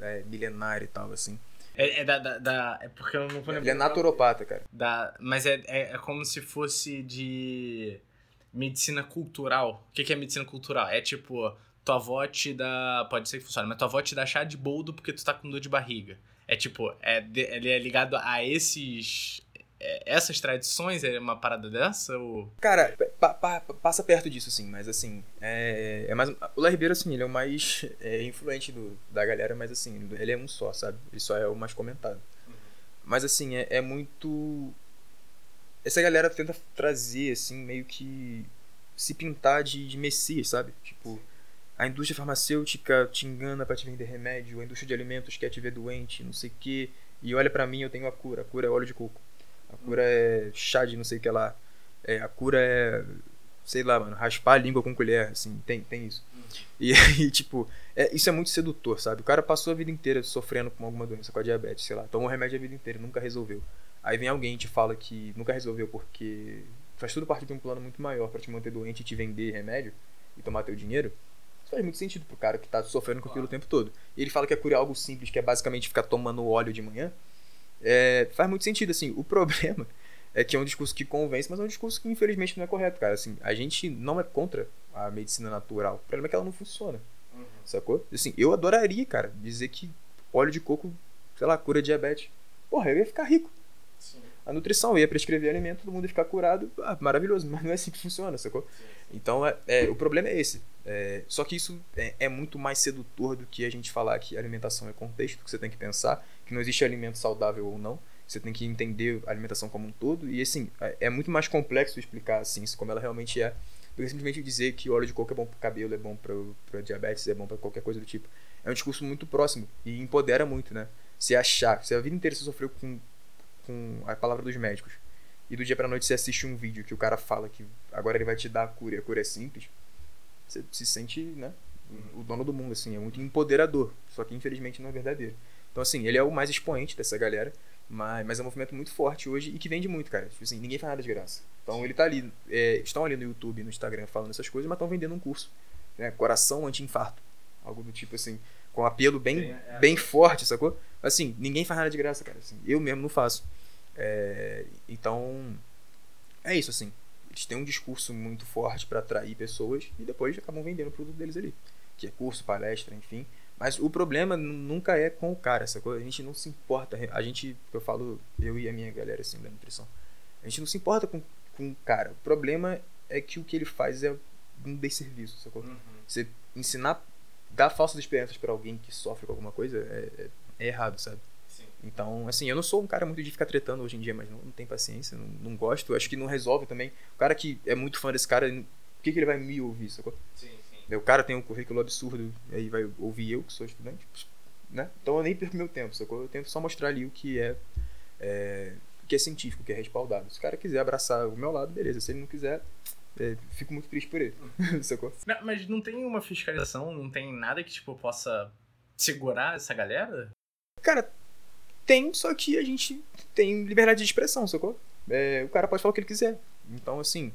é, milenária e tal, assim. É, é da, da, da, É porque eu não vou lembrar. Ele é naturopata, cara. Da, mas é, é, é como se fosse de medicina cultural. O que, que é medicina cultural? É tipo, tua avó te dá. Pode ser que funcione, mas tua avó te dá chá de boldo porque tu tá com dor de barriga. É tipo, é, ele é ligado a esses essas tradições é uma parada dessa? Ou... Cara, pa, pa, passa perto disso, sim, mas assim, é, é mais. O Léo Ribeiro, assim, ele é o mais é, influente do, da galera, mas assim, ele é um só, sabe? Ele só é o mais comentado. Uhum. Mas assim, é, é muito. Essa galera tenta trazer, assim, meio que. se pintar de, de messias, sabe? Tipo a indústria farmacêutica te engana para te vender remédio, a indústria de alimentos quer te ver doente, não sei o quê. E olha para mim, eu tenho a cura. A cura é óleo de coco. A cura é chá de não sei o que lá. É, a cura é, sei lá, mano, raspar a língua com colher, assim, tem, tem isso. E aí, tipo, é, isso é muito sedutor, sabe? O cara passou a vida inteira sofrendo com alguma doença, com a diabetes, sei lá, tomou remédio a vida inteira, nunca resolveu. Aí vem alguém e te fala que nunca resolveu porque faz tudo parte de um plano muito maior para te manter doente e te vender remédio e tomar teu dinheiro. Isso faz muito sentido pro cara que tá sofrendo com aquilo o tempo todo. E ele fala que a cura é algo simples, que é basicamente ficar tomando óleo de manhã. É, faz muito sentido, assim. O problema é que é um discurso que convence, mas é um discurso que infelizmente não é correto, cara. Assim, a gente não é contra a medicina natural. O problema é que ela não funciona. Uhum. Sacou? Assim, eu adoraria, cara, dizer que óleo de coco, sei lá, cura diabetes. Porra, eu ia ficar rico. A nutrição, eu ia prescrever alimento, todo mundo ia ficar curado. Ah, maravilhoso, mas não é assim que funciona, sacou? Então, é, é, o problema é esse. É, só que isso é, é, muito mais sedutor do que a gente falar que alimentação é contexto, que você tem que pensar, que não existe alimento saudável ou não. Você tem que entender a alimentação como um todo. E assim, é, é muito mais complexo explicar assim, como ela realmente é, do que simplesmente dizer que óleo de coco é bom para cabelo, é bom para diabetes, é bom para qualquer coisa do tipo. É um discurso muito próximo e empodera muito, né? Se achar, se a vida inteira você sofreu com, com a palavra dos médicos e do dia pra noite você assiste um vídeo que o cara fala que agora ele vai te dar a cura e a cura é simples, você se sente, né? O dono do mundo, assim, é muito empoderador. Só que infelizmente não é verdadeiro. Então, assim, ele é o mais expoente dessa galera, mas, mas é um movimento muito forte hoje e que vende muito, cara. Tipo assim, ninguém faz nada de graça. Então ele tá ali, é, estão ali no YouTube, no Instagram falando essas coisas, mas estão vendendo um curso. Né? Coração anti-infarto. Algo do tipo assim, com um apelo bem, é, bem forte, sacou? Assim, ninguém faz nada de graça, cara. Assim, eu mesmo não faço. É, então, é isso, assim. Eles têm um discurso muito forte para atrair pessoas e depois acabam vendendo o produto deles ali. Que é curso, palestra, enfim. Mas o problema nunca é com o cara, coisa A gente não se importa. A gente, eu falo, eu e a minha galera assim da nutrição, a gente não se importa com, com o cara. O problema é que o que ele faz é um desserviço, sacou? Uhum. Você ensinar, dar falsas experiências para alguém que sofre com alguma coisa é, é, é errado, sabe? Então, assim, eu não sou um cara muito de ficar tretando hoje em dia, mas não, não tenho paciência, não, não gosto. Acho que não resolve também. O cara que é muito fã desse cara, por que, que ele vai me ouvir, sacou? Sim, sim. O cara tem um currículo absurdo, aí vai ouvir eu, que sou estudante, né? Então eu nem perco meu tempo, sacou? Eu tento só mostrar ali o que é, é o que é científico, o que é respaldado. Se o cara quiser abraçar o meu lado, beleza. Se ele não quiser, é, fico muito triste por ele, sacou? Não, mas não tem uma fiscalização, não tem nada que, tipo, possa segurar essa galera? Cara, tem, só que a gente tem liberdade de expressão, sacou? É, o cara pode falar o que ele quiser. Então, assim,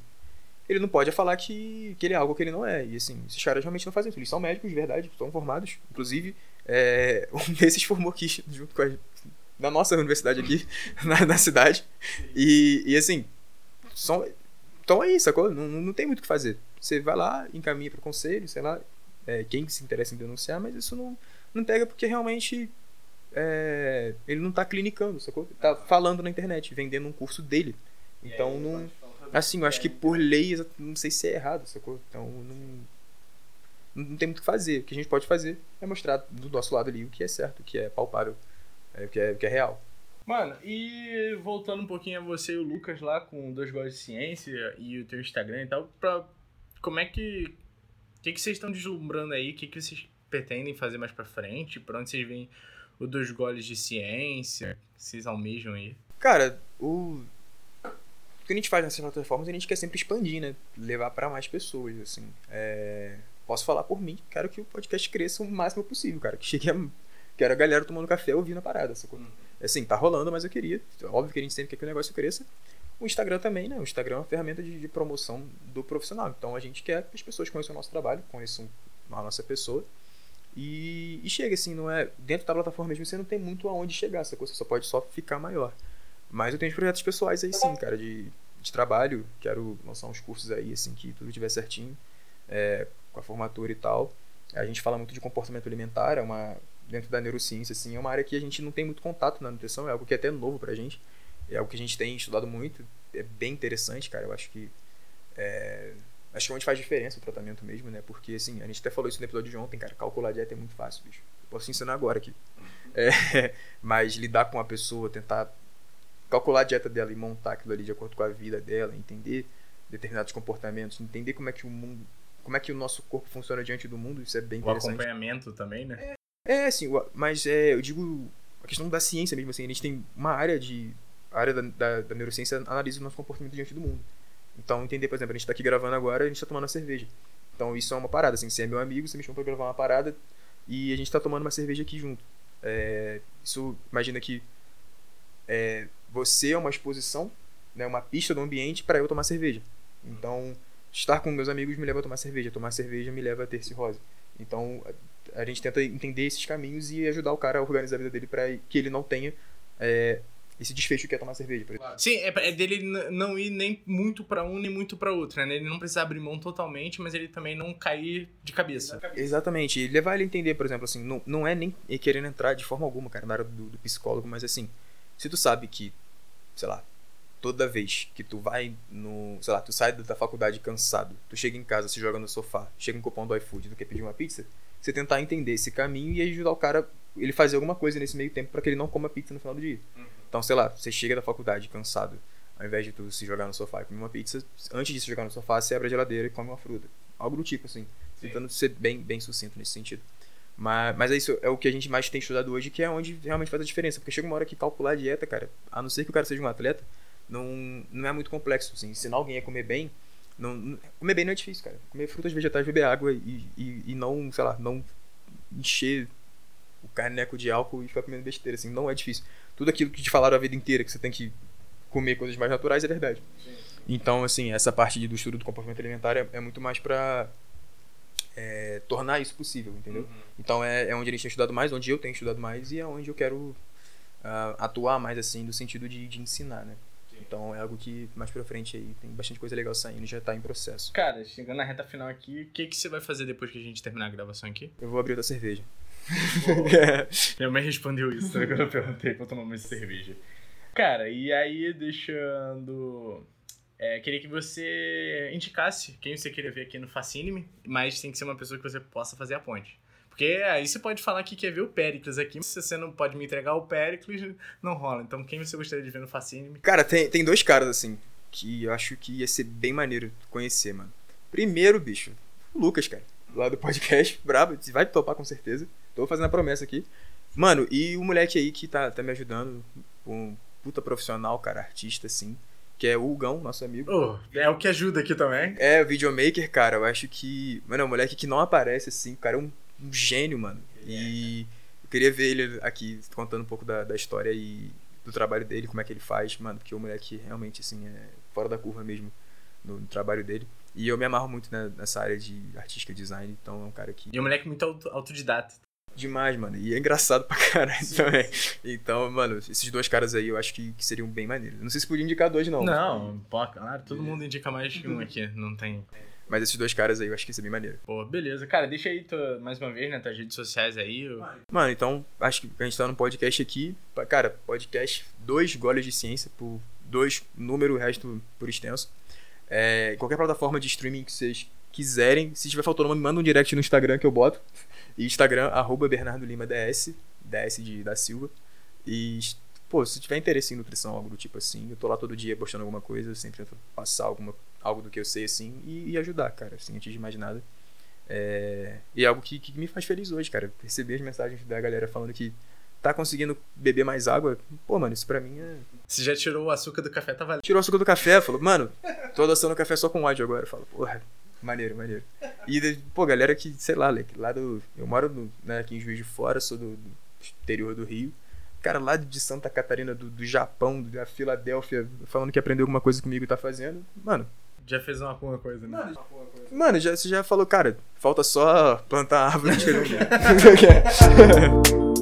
ele não pode falar que, que ele é algo que ele não é. E, assim, esses caras realmente não fazem isso. Eles são médicos de verdade, estão formados. Inclusive, é, um desses formou aqui, junto com a, na nossa universidade aqui, na, na cidade. E, e assim, são, estão aí, sacou? Não, não tem muito o que fazer. Você vai lá, encaminha para o conselho, sei lá, é, quem se interessa em denunciar, mas isso não, não pega porque realmente é, ele não tá clinicando, sacou? Ele tá falando na internet, vendendo um curso dele. Então não. Assim, eu acho que por lei, não sei se é errado, sacou? Então não. Não tem muito o que fazer. O que a gente pode fazer é mostrar do nosso lado ali o que é certo, o que é palpável, é, o, que é, o que é real. Mano, e voltando um pouquinho a você e o Lucas lá com dois gols de ciência e o teu Instagram e tal, pra, como é que. O que, que vocês estão deslumbrando aí? O que, que vocês pretendem fazer mais pra frente? Pra onde vocês vêm o dos goles de ciência que vocês almejam aí? Cara, o... o que a gente faz nessas plataformas, a gente quer sempre expandir, né? Levar para mais pessoas, assim. É... Posso falar por mim, quero que o podcast cresça o máximo possível, cara. Que chegue a... Quero a galera tomando café ouvindo a parada, sacou? Uhum. Assim, tá rolando, mas eu queria. Óbvio que a gente sempre quer que o negócio cresça. O Instagram também, né? O Instagram é uma ferramenta de, de promoção do profissional. Então a gente quer que as pessoas conheçam o nosso trabalho, conheçam a nossa pessoa e, e, chega assim, não é. Dentro da plataforma mesmo você não tem muito aonde chegar, essa coisa só pode só ficar maior. Mas eu tenho projetos pessoais aí sim, cara, de, de trabalho. Quero lançar uns cursos aí, assim, que tudo estiver certinho, é, com a formatura e tal. A gente fala muito de comportamento alimentar, é uma. Dentro da neurociência, assim, é uma área que a gente não tem muito contato na nutrição, é algo que é até novo pra gente. É algo que a gente tem estudado muito, é bem interessante, cara. Eu acho que é, acho que é onde faz diferença o tratamento mesmo, né? Porque assim, a gente até falou isso no episódio de ontem, cara. Calcular a dieta é muito fácil, bicho. Eu posso ensinar agora aqui. É, mas lidar com a pessoa, tentar calcular a dieta dela e montar aquilo ali de acordo com a vida dela, entender determinados comportamentos, entender como é que o mundo, como é que o nosso corpo funciona diante do mundo, isso é bem interessante. O acompanhamento também, né? É, é sim, mas é, eu digo a questão da ciência mesmo, assim, a gente tem uma área de a área da, da, da neurociência analisa o nosso comportamento diante do mundo. Então, entender, por exemplo, a gente tá aqui gravando agora, a gente tá tomando uma cerveja. Então, isso é uma parada, assim, você é meu amigo, você me chama pra gravar uma parada e a gente tá tomando uma cerveja aqui junto. É, isso, imagina que é, você é uma exposição, né, uma pista do ambiente para eu tomar cerveja. Então, estar com meus amigos me leva a tomar cerveja, tomar cerveja me leva a ter cirrose. Então, a, a gente tenta entender esses caminhos e ajudar o cara a organizar a vida dele para que ele não tenha é, esse desfecho que é tomar cerveja. Por exemplo. Sim, é, é dele não ir nem muito para um nem muito para outro, né? Ele não precisa abrir mão totalmente, mas ele também não cair de cabeça. Exatamente. E levar ele a entender, por exemplo, assim, não, não é nem querendo entrar de forma alguma, cara, na área do, do psicólogo, mas assim, se tu sabe que, sei lá, toda vez que tu vai no. Sei lá, tu sai da faculdade cansado, tu chega em casa, se joga no sofá, chega um cupom do iFood, tu quer pedir uma pizza, você tentar entender esse caminho e ajudar o cara, ele fazer alguma coisa nesse meio tempo para que ele não coma pizza no final do dia. Uhum. Então, sei lá, você chega da faculdade cansado, ao invés de tu se jogar no sofá e comer uma pizza, antes de se jogar no sofá, você abre a geladeira e come uma fruta. Algo do tipo, assim. Sim. Tentando ser bem, bem sucinto nesse sentido. Mas, mas é isso, é o que a gente mais tem estudado hoje, que é onde realmente faz a diferença. Porque chega uma hora que calcular a dieta, cara, a não ser que o cara seja um atleta, não, não é muito complexo. Assim. Ensinar alguém a comer bem, não, não, comer bem não é difícil, cara. Comer frutas, vegetais, beber água e, e, e não, sei lá, não encher o caneco de álcool e ficar comendo besteira, assim, não é difícil tudo aquilo que te falaram a vida inteira, que você tem que comer coisas mais naturais, é verdade. Sim. Então, assim, essa parte do estudo do comportamento alimentar é, é muito mais para é, tornar isso possível, entendeu? Uhum. Então, é, é onde a gente tem estudado mais, onde eu tenho estudado mais e é onde eu quero uh, atuar mais, assim, no sentido de, de ensinar, né? Então é algo que mais pra frente aí tem bastante coisa legal saindo, já tá em processo. Cara, chegando na reta final aqui, o que, que você vai fazer depois que a gente terminar a gravação aqui? Eu vou abrir outra cerveja. Minha mãe respondeu isso quando eu perguntei pra tomar uma cerveja. Cara, e aí deixando. É, queria que você indicasse quem você queria ver aqui no Fascine, mas tem que ser uma pessoa que você possa fazer a ponte. Porque aí você pode falar que quer ver o Pericles aqui, mas se você não pode me entregar o Pericles, não rola. Então quem você gostaria de ver no Fascine? Cara, tem, tem dois caras assim, que eu acho que ia ser bem maneiro conhecer, mano. Primeiro, bicho, o Lucas, cara. Lá do podcast, brabo, vai topar com certeza. Tô fazendo a promessa aqui. Mano, e o moleque aí que tá, tá me ajudando, um puta profissional, cara, artista, assim, que é o Hugão, nosso amigo. Oh, é o que ajuda aqui também. É, o videomaker, cara, eu acho que. Mano, é um moleque que não aparece, assim, o cara é um, um gênio, mano. E eu queria ver ele aqui contando um pouco da, da história e do trabalho dele, como é que ele faz, mano, porque o moleque realmente, assim, é fora da curva mesmo no, no trabalho dele. E eu me amarro muito né, nessa área de artística design, então é um cara que. E um moleque muito autodidata. Demais, mano. E é engraçado pra caralho Sim. também. Então, mano, esses dois caras aí eu acho que, que seriam bem maneiros. Não sei se podia indicar dois, não. Não, pô, claro, todo mundo indica mais que um aqui, não tem. Mas esses dois caras aí eu acho que ia ser bem maneiro. Pô, beleza. Cara, deixa aí tua, mais uma vez, né, tuas redes sociais aí. Eu... Mano, então, acho que a gente tá no podcast aqui. Cara, podcast, dois goles de ciência por dois número, o resto por extenso. É, qualquer plataforma de streaming que vocês quiserem. Se tiver faltando nome, manda um direct no Instagram que eu boto. E Instagram, arroba Bernardo Lima DS, DS de, da Silva. E, pô, se tiver interesse em nutrição, algo do tipo assim, eu tô lá todo dia postando alguma coisa, eu sempre tento passar alguma, algo do que eu sei, assim, e, e ajudar, cara, assim, antes de mais nada. É, e é algo que, que me faz feliz hoje, cara. Receber as mensagens da galera falando que tá conseguindo beber mais água, pô, mano, isso pra mim é. Você já tirou o açúcar do café, tá valendo. Tirou o açúcar do café, falou, mano, tô adoçando o café só com ódio agora. Eu falo, porra, Maneiro, maneiro. E, pô, galera que, sei lá, lá do. Eu moro no, né, aqui em Juiz de Fora, sou do, do interior do Rio. Cara, lá de Santa Catarina, do, do Japão, da Filadélfia, falando que aprendeu alguma coisa comigo e tá fazendo. Mano. Já fez uma boa coisa, né? Mano, Mano já, você já falou, cara, falta só plantar árvore.